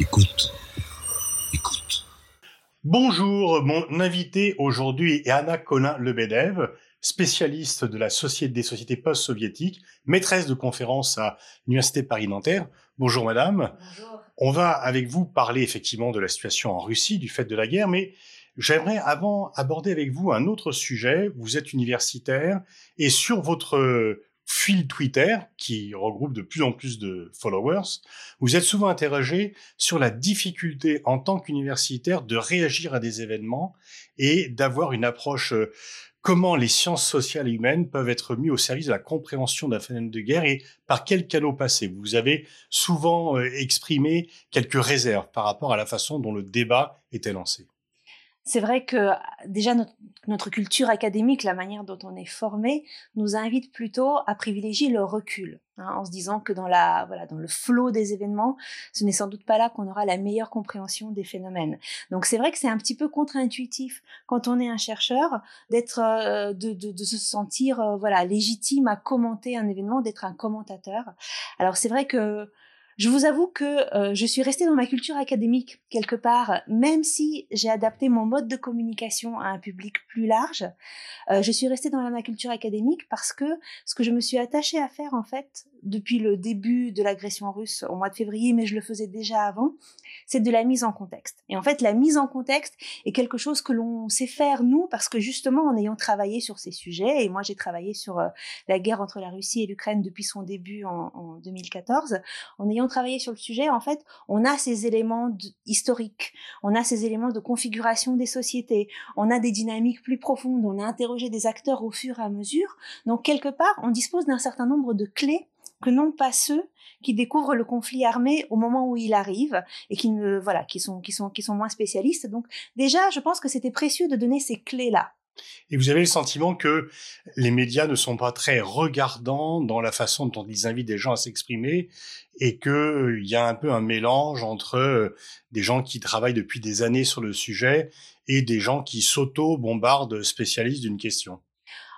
Écoute. Écoute. Bonjour, mon invité aujourd'hui est Anna Colin-Lebedev, spécialiste de la société des sociétés post-soviétiques, maîtresse de conférences à l'Université Paris-Nanterre. Bonjour madame. Bonjour. On va avec vous parler effectivement de la situation en Russie, du fait de la guerre, mais j'aimerais avant aborder avec vous un autre sujet. Vous êtes universitaire et sur votre fil Twitter, qui regroupe de plus en plus de followers, vous êtes souvent interrogé sur la difficulté en tant qu'universitaire de réagir à des événements et d'avoir une approche euh, comment les sciences sociales et humaines peuvent être mises au service de la compréhension d'un phénomène de guerre et par quel canot passer. Vous avez souvent euh, exprimé quelques réserves par rapport à la façon dont le débat était lancé c'est vrai que déjà notre, culture académique, la manière dont on est formé, nous invite plutôt à privilégier le recul, hein, en se disant que dans la voilà dans le flot des événements, ce n'est sans doute pas là qu'on aura la meilleure compréhension des phénomènes. Donc c'est vrai que c'est un petit peu contre-intuitif quand on est un chercheur d'être euh, de, de, se sentir euh, voilà légitime à commenter un événement, d'être un commentateur. Alors c'est vrai que je vous avoue que euh, je suis restée dans ma culture académique quelque part, même si j'ai adapté mon mode de communication à un public plus large. Euh, je suis restée dans ma culture académique parce que ce que je me suis attachée à faire en fait depuis le début de l'agression russe au mois de février, mais je le faisais déjà avant, c'est de la mise en contexte. Et en fait, la mise en contexte est quelque chose que l'on sait faire nous parce que justement en ayant travaillé sur ces sujets, et moi j'ai travaillé sur euh, la guerre entre la Russie et l'Ukraine depuis son début en, en 2014, en ayant travailler sur le sujet, en fait, on a ces éléments historiques, on a ces éléments de configuration des sociétés, on a des dynamiques plus profondes, on a interrogé des acteurs au fur et à mesure. Donc, quelque part, on dispose d'un certain nombre de clés que n'ont pas ceux qui découvrent le conflit armé au moment où il arrive et qui ne voilà qui sont qui sont qui sont moins spécialistes donc déjà je pense que c'était précieux de donner ces clés là et vous avez le sentiment que les médias ne sont pas très regardants dans la façon dont ils invitent des gens à s'exprimer et qu'il euh, y a un peu un mélange entre euh, des gens qui travaillent depuis des années sur le sujet et des gens qui s'auto-bombardent spécialistes d'une question?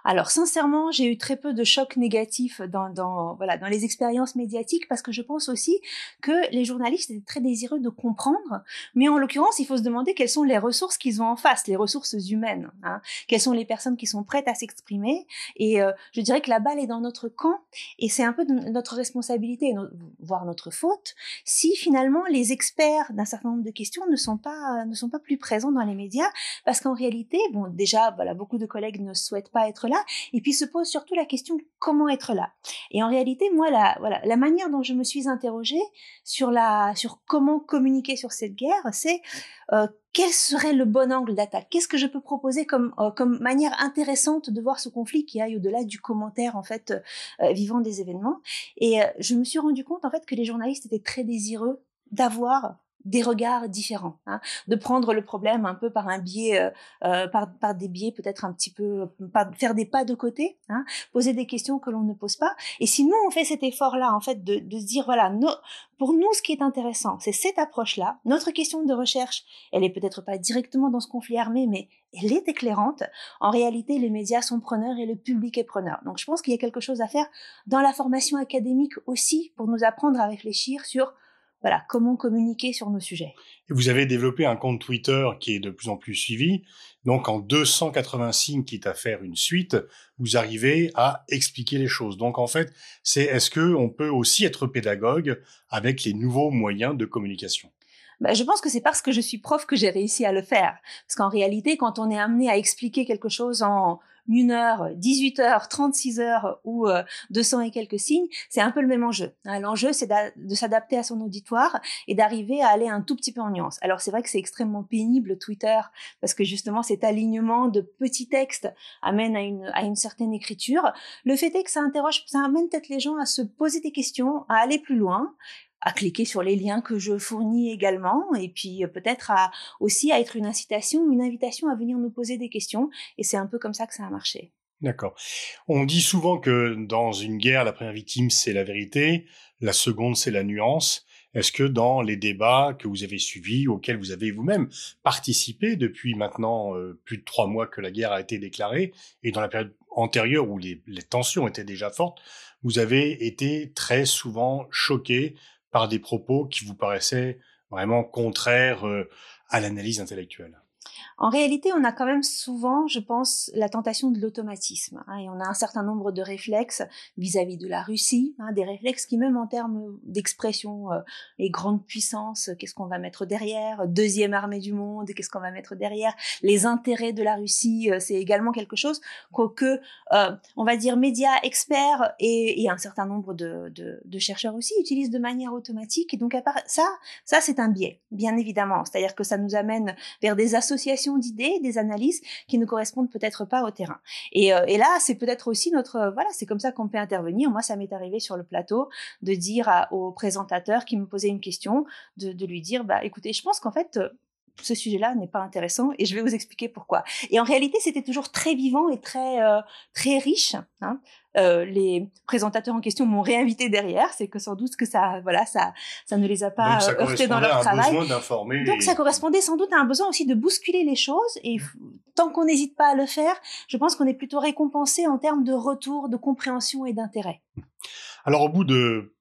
Alors sincèrement, j'ai eu très peu de chocs négatifs dans, dans, voilà, dans les expériences médiatiques parce que je pense aussi que les journalistes étaient très désireux de comprendre, mais en l'occurrence, il faut se demander quelles sont les ressources qu'ils ont en face, les ressources humaines, hein, quelles sont les personnes qui sont prêtes à s'exprimer. Et euh, je dirais que la balle est dans notre camp et c'est un peu notre responsabilité, voire notre faute, si finalement les experts d'un certain nombre de questions ne sont pas ne sont pas plus présents dans les médias, parce qu'en réalité, bon, déjà, voilà, beaucoup de collègues ne souhaitent pas être et puis se pose surtout la question comment être là. Et en réalité, moi, la, voilà, la manière dont je me suis interrogée sur la, sur comment communiquer sur cette guerre, c'est euh, quel serait le bon angle d'attaque? Qu'est-ce que je peux proposer comme euh, comme manière intéressante de voir ce conflit qui aille au-delà du commentaire en fait euh, vivant des événements? Et je me suis rendu compte en fait que les journalistes étaient très désireux d'avoir des regards différents, hein, de prendre le problème un peu par un biais, euh, euh par, par des biais peut-être un petit peu, par, faire des pas de côté, hein, poser des questions que l'on ne pose pas. Et si nous on fait cet effort-là, en fait, de, de se dire voilà, no, pour nous ce qui est intéressant, c'est cette approche-là. Notre question de recherche, elle est peut-être pas directement dans ce conflit armé, mais elle est éclairante. En réalité, les médias sont preneurs et le public est preneur. Donc je pense qu'il y a quelque chose à faire dans la formation académique aussi pour nous apprendre à réfléchir sur voilà, comment communiquer sur nos sujets. Et vous avez développé un compte Twitter qui est de plus en plus suivi. Donc, en 280 signes, quitte à faire une suite, vous arrivez à expliquer les choses. Donc, en fait, c'est est-ce que on peut aussi être pédagogue avec les nouveaux moyens de communication? Bah, je pense que c'est parce que je suis prof que j'ai réussi à le faire. Parce qu'en réalité, quand on est amené à expliquer quelque chose en une heure, 18 heures, 36 heures ou 200 euh, et quelques signes, c'est un peu le même enjeu. Hein, l'enjeu, c'est de s'adapter à son auditoire et d'arriver à aller un tout petit peu en nuance. Alors c'est vrai que c'est extrêmement pénible Twitter parce que justement cet alignement de petits textes amène à une, à une certaine écriture. Le fait est que ça interroge, ça amène peut-être les gens à se poser des questions, à aller plus loin à cliquer sur les liens que je fournis également et puis euh, peut-être aussi à être une incitation, une invitation à venir nous poser des questions et c'est un peu comme ça que ça a marché. D'accord. On dit souvent que dans une guerre, la première victime, c'est la vérité, la seconde, c'est la nuance. Est-ce que dans les débats que vous avez suivis, auxquels vous avez vous-même participé depuis maintenant euh, plus de trois mois que la guerre a été déclarée, et dans la période antérieure où les, les tensions étaient déjà fortes, vous avez été très souvent choqué par des propos qui vous paraissaient vraiment contraire à l'analyse intellectuelle. En réalité, on a quand même souvent, je pense, la tentation de l'automatisme. Hein, et on a un certain nombre de réflexes vis-à-vis de la Russie, hein, des réflexes qui, même en termes d'expression, euh, et grande puissance, qu'est-ce qu'on va mettre derrière, deuxième armée du monde, qu'est-ce qu'on va mettre derrière, les intérêts de la Russie, euh, c'est également quelque chose que, euh, on va dire, médias experts et, un certain nombre de, chercheurs aussi utilisent de manière automatique. Et donc, ça, ça c'est un biais, bien évidemment. C'est-à-dire que ça nous amène vers des associations d'idées, des analyses qui ne correspondent peut-être pas au terrain. Et, euh, là, c'est peut-être aussi notre, euh, voilà, c'est comme ça qu'on peut intervenir. Moi, ça m'est arrivé sur le plateau de dire au présentateur qui me posait une question, de, lui dire, bah, écoutez, je pense qu'en fait, euh, ce sujet-là n'est pas intéressant et je vais vous expliquer pourquoi. Et en réalité, c'était toujours très vivant et très très riche. Hein. Euh, les présentateurs en question m'ont réinvité derrière, c'est que sans doute que ça, voilà, ça, ça ne les a pas euh, heurtés dans leur travail. Donc et... ça correspondait sans doute à un besoin aussi de bousculer les choses et tant qu'on n'hésite pas à le faire, je pense qu'on est plutôt récompensé en termes de retour, de compréhension et d'intérêt. Alors au bout de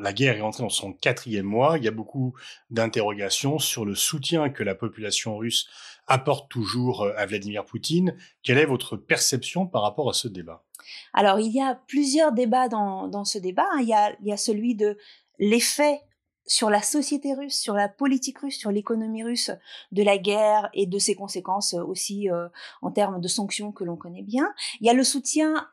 la guerre est entrée dans son quatrième mois, il y a beaucoup d'interrogations sur le soutien que la population russe apporte toujours euh, à Vladimir Poutine. Quelle est votre perception par rapport à ce débat? Alors il y a plusieurs débats dans, dans ce débat. Il y, a, il y a celui de l'effet sur la société russe, sur la politique russe, sur l'économie russe de la guerre et de ses conséquences aussi euh, en termes de sanctions que l'on connaît bien. Il y a le soutien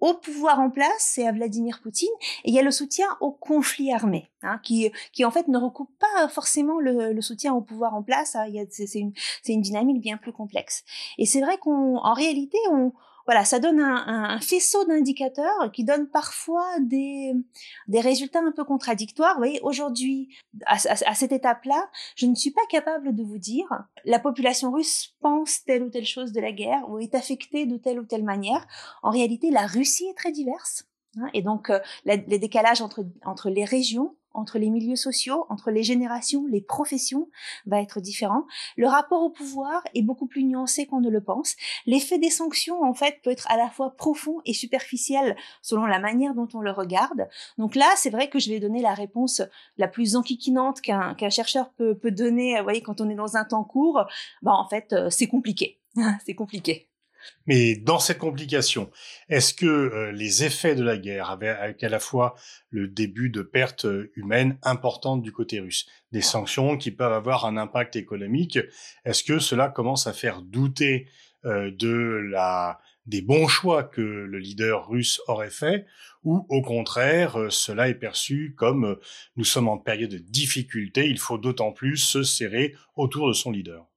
au pouvoir en place, c'est à Vladimir Poutine, et il y a le soutien au conflit armé, hein, qui, qui en fait ne recoupe pas forcément le, le soutien au pouvoir en place. Hein, c'est une, une dynamique bien plus complexe. Et c'est vrai qu'en réalité, on, voilà, ça donne un, un faisceau d'indicateurs qui donne parfois des, des résultats un peu contradictoires. Vous voyez, aujourd'hui, à, à, cette étape-là, je ne suis pas capable de vous dire la population russe pense telle ou telle chose de la guerre ou est affectée de telle ou telle manière. En réalité, la Russie est très diverse. Hein, et donc, euh, les décalages entre, entre les régions entre les milieux sociaux, entre les générations, les professions va être différent. Le rapport au pouvoir est beaucoup plus nuancé qu'on ne le pense. L'effet des sanctions, en fait, peut être à la fois profond et superficiel selon la manière dont on le regarde. Donc là, c'est vrai que je vais donner la réponse la plus enquiquinante qu'un chercheur peut, peut donner. Vous voyez, quand on est dans un temps court, bah en fait, euh, c'est compliqué. c'est compliqué. Mais dans cette complication, est-ce que euh, les effets de la guerre, avec à la fois le début de pertes euh, humaines importantes du côté russe, des sanctions qui peuvent avoir un impact économique, est-ce que cela commence à faire douter euh, de la des bons choix que le leader russe aurait fait, ou au contraire, cela est perçu comme nous sommes en période de difficulté, il faut d'autant plus se serrer autour de son leader?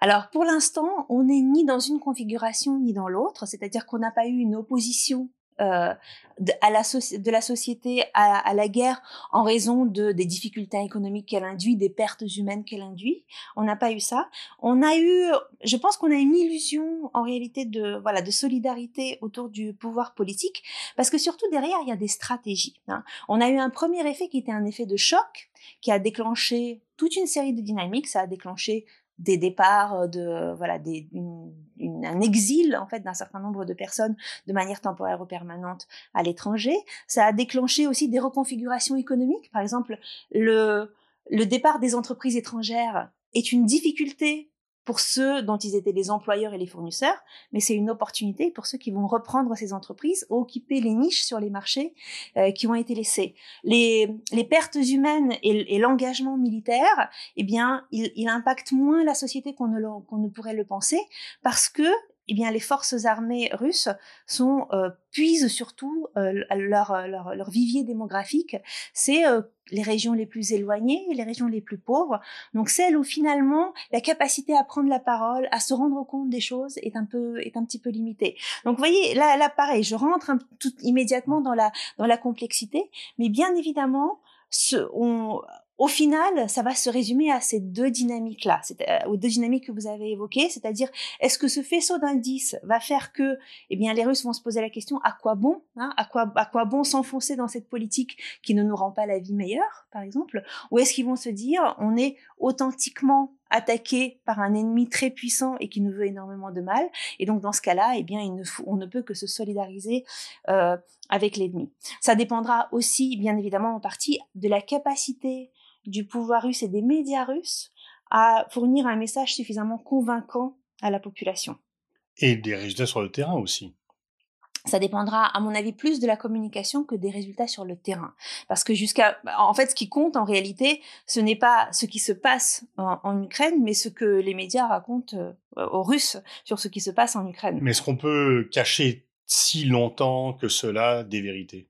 Alors pour l'instant, on n'est ni dans une configuration ni dans l'autre, c'est-à-dire qu'on n'a pas eu une opposition euh, de, la société à, la guerre en raison de, des difficultés économiques qu'elle induit, des pertes humaines qu'elle induit. On n'a pas eu ça. On a eu, je pense qu'on a une illusion en réalité de voilà de solidarité autour du pouvoir politique, parce que surtout derrière il y a des stratégies. Hein. On a eu un premier effet qui était un effet de choc qui a déclenché toute une série de dynamiques. Ça a déclenché des départs euh, de voilà des, une, une, un exil en fait d'un certain nombre de personnes de manière temporaire ou permanente à l'étranger. Ça a déclenché aussi des reconfigurations économiques. Par exemple le le départ des entreprises étrangères est une difficulté pour ceux dont ils étaient les employeurs et les fournisseurs, mais c'est une opportunité pour ceux qui vont reprendre ces entreprises, occuper les niches sur les marchés euh, qui ont été laissés. Les, les pertes humaines et, l'engagement militaire, eh bien, il, il impacte moins la société qu'on ne, qu'on ne pourrait le penser, parce que eh bien, les forces armées russes sont euh, puisent surtout euh, leur, leur, leur, vivier démographique. C'est euh, les régions les plus éloignées, les régions les plus pauvres. Donc celles où finalement la capacité à prendre la parole, à se rendre compte des choses est un peu est un petit peu limitée. Donc vous voyez là là pareil, je rentre tout immédiatement dans la dans la complexité, mais bien évidemment ce, on, au final, ça va se résumer à ces deux dynamiques-là, euh, aux deux dynamiques que vous avez évoquées, c'est-à-dire est-ce que ce faisceau d'indices va faire que, eh bien, les Russes vont se poser la question à quoi bon, hein, à quoi, à quoi bon s'enfoncer dans cette politique qui ne nous rend pas la vie meilleure, par exemple, ou est-ce qu'ils vont se dire on est authentiquement attaqué par un ennemi très puissant et qui nous veut énormément de mal. Et donc dans ce cas-là, eh bien, on ne peut que se solidariser euh, avec l'ennemi. Ça dépendra aussi, bien évidemment, en partie de la capacité du pouvoir russe et des médias russes à fournir un message suffisamment convaincant à la population. Et des résultats sur le terrain aussi ça dépendra, à mon avis, plus de la communication que des résultats sur le terrain. Parce que jusqu'à, en fait, ce qui compte en réalité, ce n'est pas ce qui se passe en, Ukraine, mais ce que les médias racontent euh, aux Russes sur ce qui se passe en Ukraine. Mais est-ce qu'on peut cacher si longtemps que cela des vérités?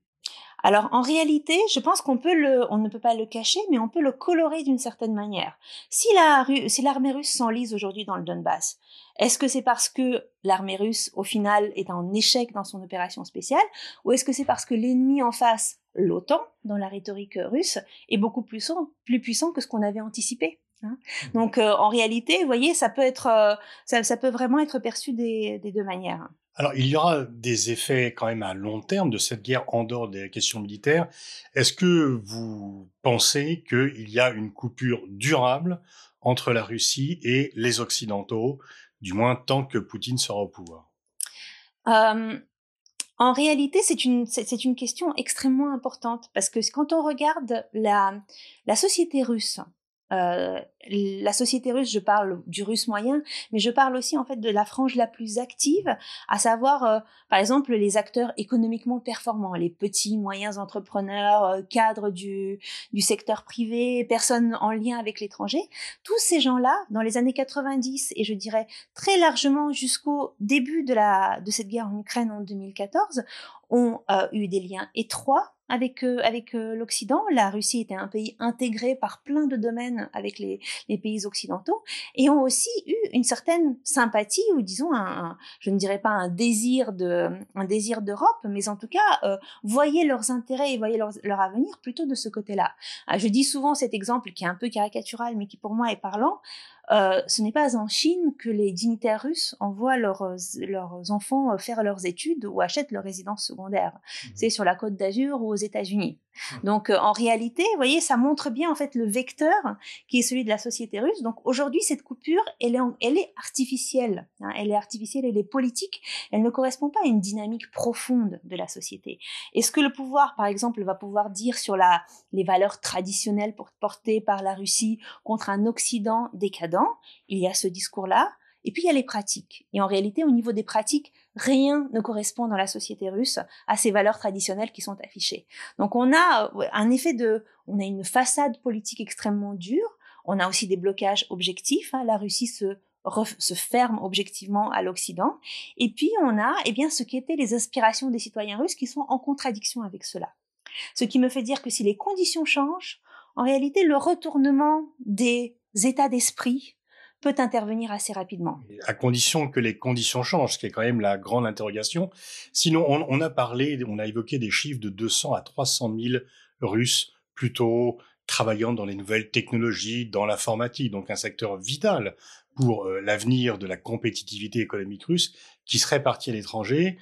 Alors en réalité, je pense qu'on peut le, on ne peut pas le cacher, mais on peut le colorer d'une certaine manière. Si la, si l'armée russe s'enlise aujourd'hui dans le Donbass, est-ce que c'est parce que l'armée russe, au final, est en échec dans son opération spéciale, ou est-ce que c'est parce que l'ennemi en face, l'OTAN, dans la rhétorique russe, est beaucoup plus puissant, plus puissant que ce qu'on avait anticipé hein? Mmh. Donc, euh, en réalité, vous voyez, ça peut être, euh, ça, peut vraiment être perçu des, deux manières. Alors, il y aura des effets quand même à long terme de cette guerre en dehors des questions militaires. Est-ce que vous pensez qu'il y a une coupure durable entre la Russie et les Occidentaux du moins tant que Poutine sera au pouvoir? En réalité, c'est une, question extrêmement importante parce que quand on regarde la, la société russe, euh, la société russe, je parle du russe moyen, mais je parle aussi en fait de la frange la plus active, à savoir euh, par exemple les acteurs économiquement performants, les petits moyens entrepreneurs, euh, cadres du, du secteur privé, personnes en lien avec l'étranger. Tous ces gens-là, dans les années 90 et je dirais très largement jusqu'au début de la de cette guerre en Ukraine en 2014, ont eu des liens étroits avec, euh, avec euh, l'Occident. La Russie était un pays intégré par plein de domaines avec les, les, pays occidentaux et ont aussi eu une certaine sympathie ou disons un, je ne dirais pas un désir de un désir d'Europe, mais en tout cas euh, voyaient leurs intérêts et voyaient leur, leur avenir plutôt de ce côté-là. Ah, je dis souvent cet exemple qui est un peu caricatural, mais qui pour moi est parlant. Euh, ce n'est pas en Chine que les dignitaires russes envoient leurs, leurs enfants faire leurs études ou achètent leur résidence secondaire. Mmh. C'est sur la côte d'Azur ou aux États-Unis. Mmh. Donc euh, en réalité, vous voyez, ça montre bien en fait le vecteur qui est celui de la société russe. Donc aujourd'hui, cette coupure, elle est, elle est artificielle. Hein. elle est artificielle, elle est politique. Elle ne correspond pas à une dynamique profonde de la société. Est-ce que le pouvoir, par exemple, va pouvoir dire sur la, les valeurs traditionnelles portées par la Russie contre un Occident décadent? Il y a ce discours-là. Et puis il y a les pratiques. Et en réalité, au niveau des pratiques, rien ne correspond dans la société russe à ces valeurs traditionnelles qui sont affichées. Donc on a un effet de, on a une façade politique extrêmement dure. On a aussi des blocages objectifs. Hein. La Russie se se ferme objectivement à l'Occident. Et puis on a eh bien ce qu'étaient les aspirations des citoyens russes qui sont en contradiction avec cela. Ce qui me fait dire que si les conditions changent, en réalité le retournement des états d'esprit peut intervenir assez rapidement. À condition que les conditions changent, ce qui est quand même la grande interrogation. Sinon, on, a parlé, on a évoqué des chiffres de 200 à 300 000 Russes plutôt travaillant dans les nouvelles technologies, dans l'informatique, donc un secteur vital pour euh, l'avenir de la compétitivité économique russe, qui serait parti à l'étranger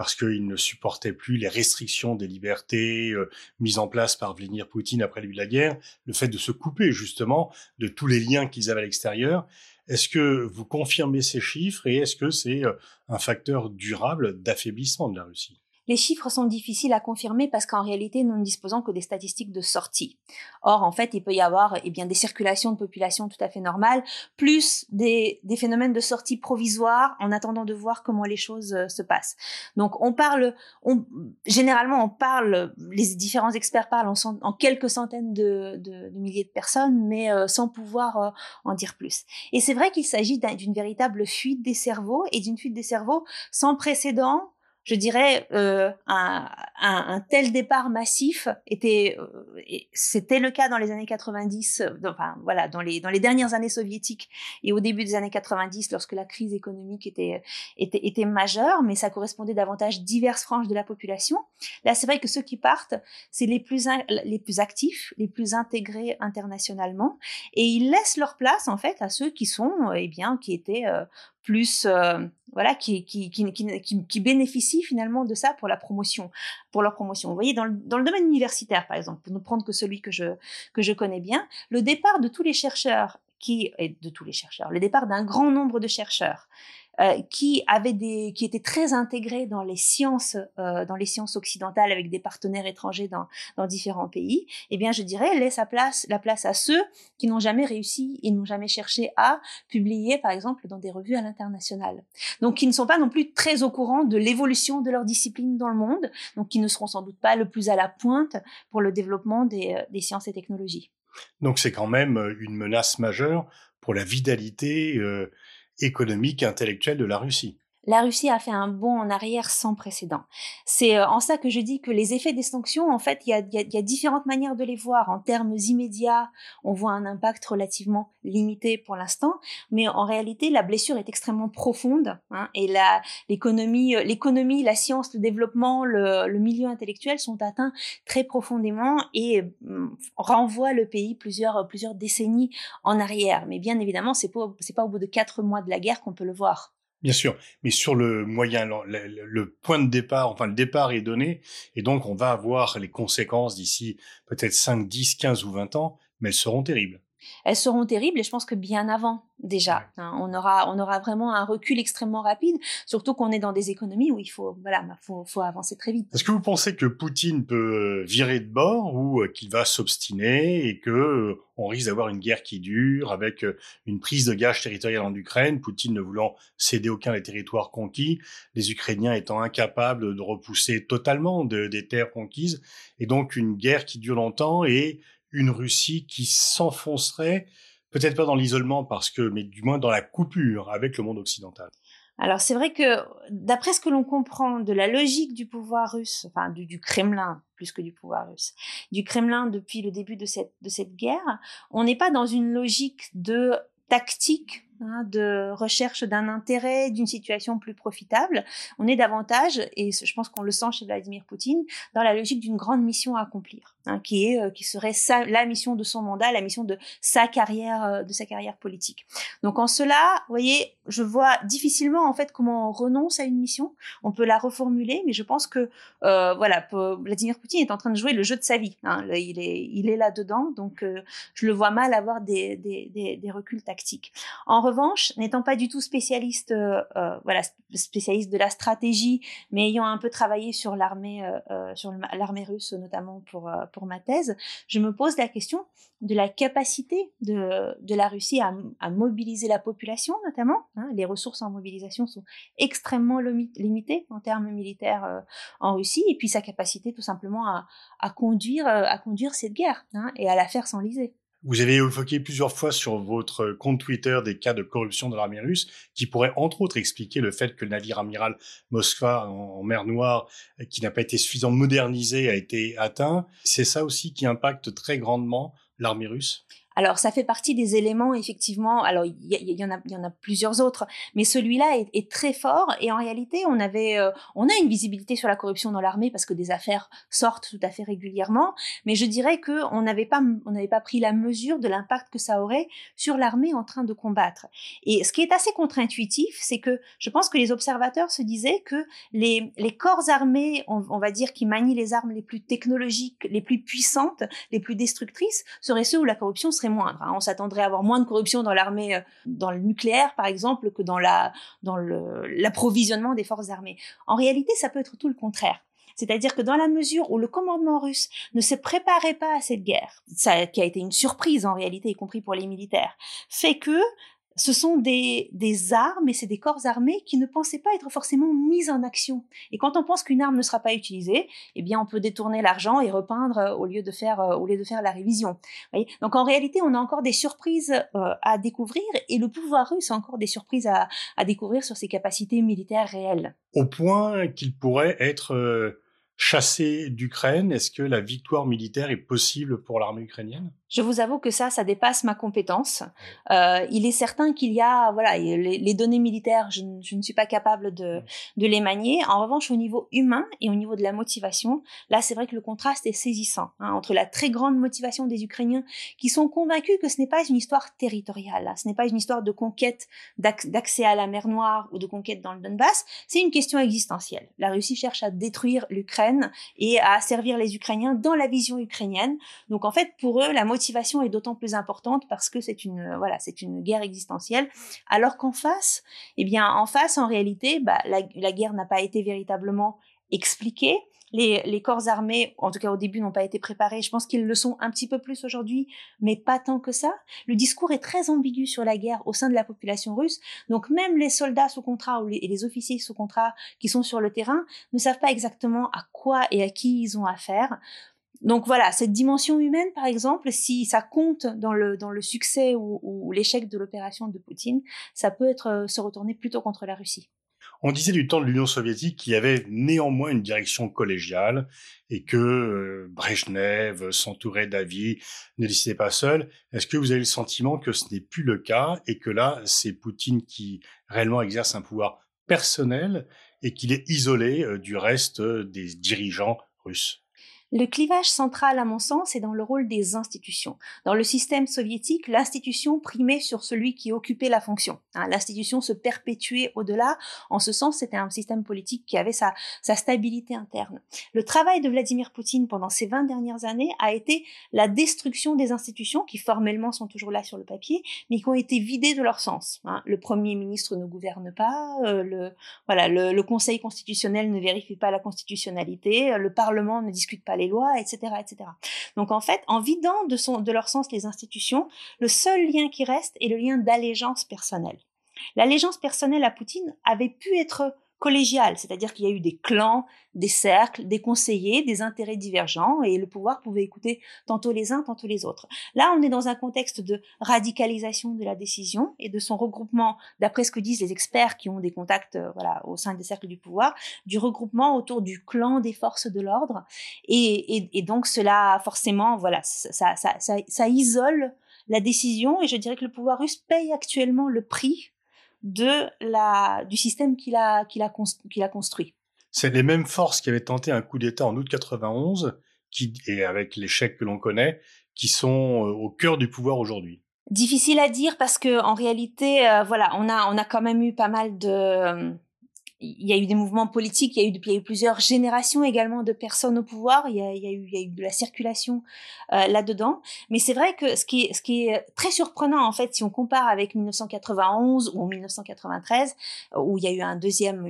parce qu'ils ne supportaient plus les restrictions des libertés euh, mises en place par Vladimir Poutine après le début de la guerre, le fait de se couper justement de tous les liens qu'ils avaient à l'extérieur. Est-ce que vous confirmez ces chiffres et est-ce que c'est euh, un facteur durable d'affaiblissement de la Russie? Les chiffres sont difficiles à confirmer parce qu'en réalité, nous ne disposons que des statistiques de sortie. Or, en fait, il peut y avoir eh bien, des circulations de population tout à fait normales, plus des, des phénomènes de sortie provisoire en attendant de voir comment les choses euh, se passent. Donc, on parle, généralement, on parle, les différents experts parlent en, quelques centaines de, de, de, milliers de personnes, mais euh, sans pouvoir euh, en dire plus. Et c'est vrai qu'il s'agit d'une véritable fuite des cerveaux et d'une fuite des cerveaux sans précédent je dirais, euh, un, un, un, tel départ massif était, euh, c'était le cas dans les années 90, euh, enfin voilà, dans les dans les dernières années soviétiques et au début des années 90, lorsque la crise économique était était, était majeure, mais ça correspondait davantage diverses franges de la population. Là, c'est vrai que ceux qui partent, c'est les plus les plus actifs, les plus intégrés internationalement, et ils laissent leur place en fait à ceux qui sont, eh bien, qui étaient plus euh, voilà qui qui, qui, qui, qui bénéficient finalement de ça pour la promotion pour leur promotion. Vous voyez dans le, dans le domaine universitaire par exemple pour ne prendre que celui que je que je connais bien le départ de tous les chercheurs qui, et de tous les chercheurs, le départ d'un grand nombre de chercheurs euh, qui avaient des, qui étaient très intégrés dans les sciences, euh, dans les sciences occidentales avec des partenaires étrangers dans, différents pays, eh bien, je dirais, laisse la place, la place à ceux qui n'ont jamais réussi et n'ont jamais cherché à publier, par exemple, dans des revues à l'international. Donc, qui ne sont pas non plus très au courant de l'évolution de leur discipline dans le monde, donc qui ne seront sans doute pas le plus à la pointe pour le développement des, euh, sciences et technologies. Donc, c'est quand même une menace majeure pour la vitalité économique et intellectuelle de la Russie la Russie a fait un bond en arrière sans précédent. C'est euh, en ça que je dis que les effets des sanctions, en fait, il y a, différentes manières de les voir. En termes immédiats, on voit un impact relativement limité pour l'instant, mais en réalité, la blessure est extrêmement profonde. Hein, et l'économie, euh, l'économie, la science, le développement, le, milieu intellectuel sont atteints très profondément et mm, renvoient le pays plusieurs, plusieurs décennies en arrière. Mais bien évidemment, c'est pas, c'est pas au bout de quatre mois de la guerre qu'on peut le voir. Bien sûr, mais sur le moyen, le, point de départ, enfin le départ est donné, et donc on va avoir les conséquences d'ici peut-être 5, 10, 15 ou 20 ans, mais elles seront terribles. Elles seront terribles et je pense que bien avant déjà. Hein, on aura, on aura vraiment un recul extrêmement rapide, surtout qu'on est dans des économies où il faut, voilà, bah, faut, faut avancer très vite. Est-ce que vous pensez que Poutine peut virer de bord ou euh, qu'il va s'obstiner et que euh, on risque d'avoir une guerre qui dure avec euh, une prise de gage territoriale en Ukraine, Poutine ne voulant céder aucun des territoires conquis, les Ukrainiens étant incapables de repousser totalement des terres conquises, et donc une guerre qui dure longtemps et une Russie qui s'enfoncerait peut-être pas dans l'isolement parce que, mais du moins dans la coupure avec le monde occidental. Alors c'est vrai que d'après ce que l'on comprend de la logique du pouvoir russe, enfin du, Kremlin plus que du pouvoir russe, du Kremlin depuis le début de cette, de cette guerre, on n'est pas dans une logique de tactique Hein, de recherche d'un intérêt, d'une situation plus profitable. On est davantage, et je pense qu'on le sent chez Vladimir Poutine, dans la logique d'une grande mission à accomplir, hein, qui est, euh, qui serait la mission de son mandat, la mission de sa carrière, euh, de sa carrière politique. Donc en cela, vous voyez, je vois difficilement en fait comment on renonce à une mission. On peut la reformuler, mais je pense que euh, voilà, Vladimir Poutine est en train de jouer le jeu de sa vie. Hein. il est, il est là dedans, donc je le vois mal avoir des, des, des, reculs tactiques. En revanche, n'étant pas du tout spécialiste, voilà, spécialiste de la stratégie, mais ayant un peu travaillé sur l'armée, sur l'armée russe notamment pour pour ma thèse, je me pose la question de la capacité de, de la Russie à, à mobiliser la population, notamment. Hein. les ressources en mobilisation sont extrêmement limitées en termes militaires en Russie, et puis sa capacité tout simplement à, conduire à conduire cette guerre hein, et à la faire s'enliser. Vous avez évoqué plusieurs fois sur votre compte Twitter des cas de corruption de l'armée russe qui pourraient entre autres expliquer le fait que le navire amiral Moskva en, mer Noire, qui n'a pas été suffisamment modernisé, a été atteint. C'est ça aussi qui impacte très grandement l'armée russe? Alors, ça fait partie des éléments, effectivement. Alors, il y, en a, plusieurs autres, mais celui-là est, très fort. Et en réalité, on avait, euh, on a une visibilité sur la corruption dans l'armée parce que des affaires sortent tout à fait régulièrement. Mais je dirais que on n'avait pas, pas pris la mesure de l'impact que ça aurait sur l'armée en train de combattre. Et ce qui est assez contre-intuitif, c'est que je pense que les observateurs se disaient que les, les corps armés, on, on va dire, qui manient les armes les plus technologiques, les plus puissantes, les plus destructrices, seraient ceux où la corruption serait moindre. On s'attendrait à avoir moins de corruption dans l'armée, euh, dans le nucléaire par exemple, que dans la dans l'approvisionnement des forces armées. En réalité, ça peut être tout le contraire. C'est-à-dire que dans la mesure où le commandement russe ne se préparait pas à cette guerre, ça qui a été une surprise en réalité, y compris pour les militaires, fait que ce sont des, armes et c'est des corps armés qui ne pensaient pas être forcément mis en action. Et quand on pense qu'une arme ne sera pas utilisée, eh bien, on peut détourner l'argent et repeindre euh, au lieu de faire, euh, au lieu de faire la révision. Donc, en réalité, on a encore des surprises euh, à découvrir et le pouvoir russe a encore des surprises à découvrir sur ses capacités militaires réelles. Au point qu'il pourrait être chassé d'Ukraine. Est-ce que la victoire militaire est possible pour l'armée ukrainienne? Je vous avoue que ça, ça dépasse ma compétence. Euh, il est certain qu'il y a, voilà, les, données militaires, je, ne suis pas capable de, de, les manier. En revanche, au niveau humain et au niveau de la motivation, là, c'est vrai que le contraste est saisissant hein, entre la très grande motivation des Ukrainiens qui sont convaincus que ce n'est pas une histoire territoriale, ce n'est pas une histoire de conquête d'accès à la mer Noire ou de conquête dans le Donbass, c'est une question existentielle. La Russie cherche à détruire l'Ukraine l'Ukraine et à servir les Ukrainiens dans la vision ukrainienne. Donc en fait, pour eux, la motivation est d'autant plus importante parce que c'est une voilà, c'est une guerre existentielle. Alors qu'en face, eh bien, en face, en réalité, bah, la, la guerre n'a pas été véritablement expliquée. Les, les, corps armés, en tout cas au début, n'ont pas été préparés. Je pense qu'ils le sont un petit peu plus aujourd'hui, mais pas tant que ça. Le discours est très ambigu sur la guerre au sein de la population russe. Donc même les soldats sous contrat ou les, et les officiers sous contrat qui sont sur le terrain ne savent pas exactement à quoi et à qui ils ont affaire. Donc voilà, cette dimension humaine, par exemple, si ça compte dans le, dans le succès ou, l'échec de l'opération de Poutine, ça peut être euh, se retourner plutôt contre la Russie. On disait du temps de l'Union soviétique qu'il y avait néanmoins une direction collégiale et que euh, Brejnev s'entourait d'avis, ne décidait pas seul. Est-ce que vous avez le sentiment que ce n'est plus le cas et que là, c'est Poutine qui réellement exerce un pouvoir personnel et qu'il est isolé euh, du reste des dirigeants russes? Le clivage central, à mon sens, est dans le rôle des institutions. Dans le système soviétique, l'institution primait sur celui qui occupait la fonction. Hein, l'institution se perpétuait au-delà. En ce sens, c'était un système politique qui avait sa, stabilité interne. Le travail de Vladimir Poutine pendant ces 20 dernières années a été la destruction des institutions qui formellement sont toujours là sur le papier, mais qui ont été vidées de leur sens. Hein. Le Premier ministre ne gouverne pas, euh, le, voilà, le Conseil constitutionnel ne vérifie pas la constitutionnalité, le Parlement ne discute pas les lois, etc., etc. Donc en fait, en vidant de, son, de leur sens les institutions, le seul lien qui reste est le lien d'allégeance personnelle. L'allégeance personnelle à Poutine avait pu être collégiale, c'est-à-dire qu'il y a eu des clans, des cercles, des conseillers, des intérêts divergents, et le pouvoir pouvait écouter tantôt les uns, tantôt les autres. Là, on est dans un contexte de radicalisation de la décision et de son regroupement, d'après ce que disent les experts qui ont des contacts euh, voilà, au sein des cercles du pouvoir, du regroupement autour du clan des forces de l'ordre, et, donc cela, forcément, voilà, ça, ça, ça, ça isole la décision, et je dirais que le pouvoir russe paye actuellement le prix de la, du système qu'il a, qu'il a, qu'il a construit. C'est les mêmes forces qui avaient tenté un coup d'État en août 91, qui, et avec l'échec que l'on connaît, qui sont euh, au cœur du pouvoir aujourd'hui. Difficile à dire parce que en réalité, euh, voilà, on a on a quand même eu pas mal de il y a eu des mouvements politiques, il y a eu, il y a eu plusieurs générations également de personnes au pouvoir, il y a, eu, de la circulation euh, là-dedans. Mais c'est vrai que ce qui, est, très surprenant, en fait, si on compare avec 1991 ou 1993, où il y a eu une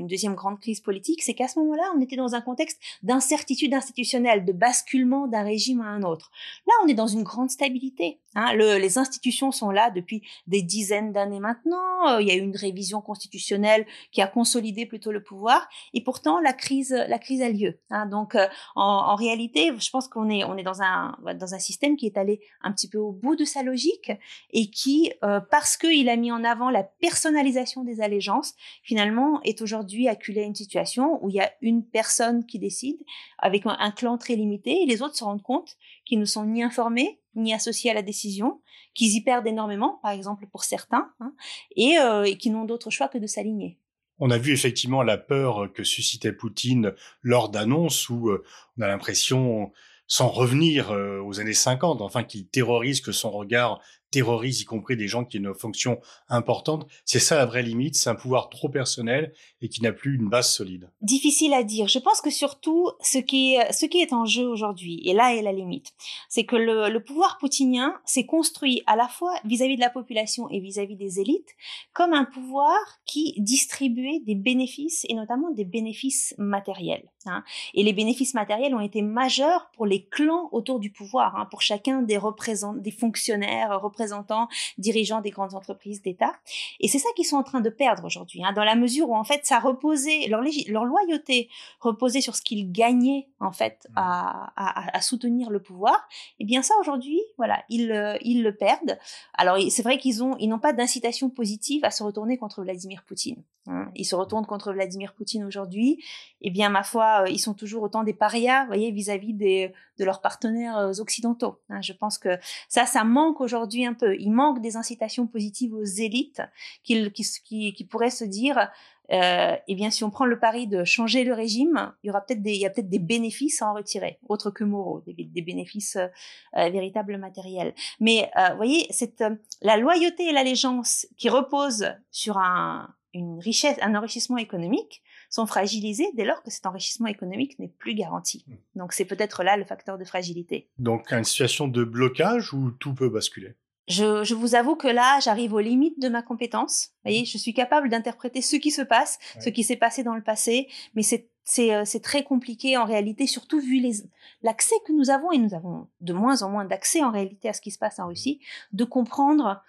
deuxième grande crise politique, c'est qu'à ce moment-là, on était dans un contexte d'incertitude institutionnelle, de basculement d'un régime à un autre. Là, on est dans une grande stabilité. Hein. Le, les institutions sont là depuis des dizaines d'années maintenant. Euh, il y a eu une révision constitutionnelle qui a consolidé plus le pouvoir. Et pourtant, la crise, la crise a lieu. Hein. Donc, euh, en, en, réalité, je pense qu'on est, on est dans un, dans un système qui est allé un petit peu au bout de sa logique et qui, euh, parce qu'il a mis en avant la personnalisation des allégeances, finalement, est aujourd'hui acculé à une situation où il y a une personne qui décide avec un clan très limité et les autres se rendent compte qu'ils ne sont ni informés ni associés à la décision, qu'ils y perdent énormément, par exemple pour certains, hein, et, euh, et qui n'ont d'autre choix que de s'aligner. On a vu effectivement la peur que suscitait Poutine lors d'annonces où euh, on a l'impression, sans revenir euh, aux années 50, enfin, qu'il terrorise, que son regard terrorise y compris des gens qui ont une fonction importante. C'est ça la vraie limite, c'est un pouvoir trop personnel et qui n'a plus une base solide. Difficile à dire. Je pense que surtout ce qui est, ce qui est en jeu aujourd'hui, et là est la limite, c'est que le, pouvoir poutinien s'est construit à la fois vis-à-vis -vis de la population et vis-à-vis -vis des élites comme un pouvoir qui distribuait des bénéfices et notamment des bénéfices matériels. Hein. Et les bénéfices matériels ont été majeurs pour les clans autour du pouvoir, hein, pour chacun des représentants, des fonctionnaires, représentants, dirigeants des grandes entreprises d'État. Et c'est ça qu'ils sont en train de perdre aujourd'hui, hein, dans la mesure où en fait ça reposait, leur, leur loyauté reposait sur ce qu'ils gagnaient en fait mmh. à, à, à, soutenir le pouvoir. Et bien ça aujourd'hui, voilà, ils, ils le perdent. Alors c'est vrai qu'ils ont, ils n'ont pas d'incitation positive à se retourner contre Vladimir Poutine. Hein. Ils se retournent contre Vladimir Poutine aujourd'hui. Et bien ma foi, euh, ils sont toujours autant des parias, vous voyez, vis-à-vis des de leurs partenaires euh, occidentaux. Hein. Je pense que ça, ça manque aujourd'hui un peu. Il manque des incitations positives aux élites qui, qui, qui pourraient se dire euh, eh bien, si on prend le pari de changer le régime, il y aura peut-être des, il y a peut-être des bénéfices à en retirer, autres que moraux, des, des bénéfices euh, véritables matériels. Mais, euh, vous voyez, euh, la loyauté et l'allégeance qui reposent sur un, une richesse, un enrichissement économique, sont fragilisées dès lors que cet enrichissement économique n'est plus garanti. Mmh. Donc c'est peut-être là le facteur de fragilité. Donc une situation de blocage où tout peut basculer? Je, je, vous avoue que là, j'arrive aux limites de ma compétence. Vous voyez, je suis capable d'interpréter ce qui se passe, Ouais. ce qui s'est passé dans le passé, mais c'est c'est euh, très compliqué en réalité, surtout vu l'accès que nous avons et nous avons de moins en moins d'accès en réalité à ce qui se passe en Russie, de comprendre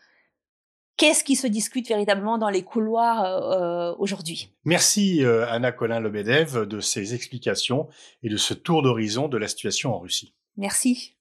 qu'est-ce qui se discute véritablement dans les couloirs euh, aujourd'hui. Merci euh, Anna Colin-Lebedev de ces explications et de ce tour d'horizon de la situation en Russie. Merci.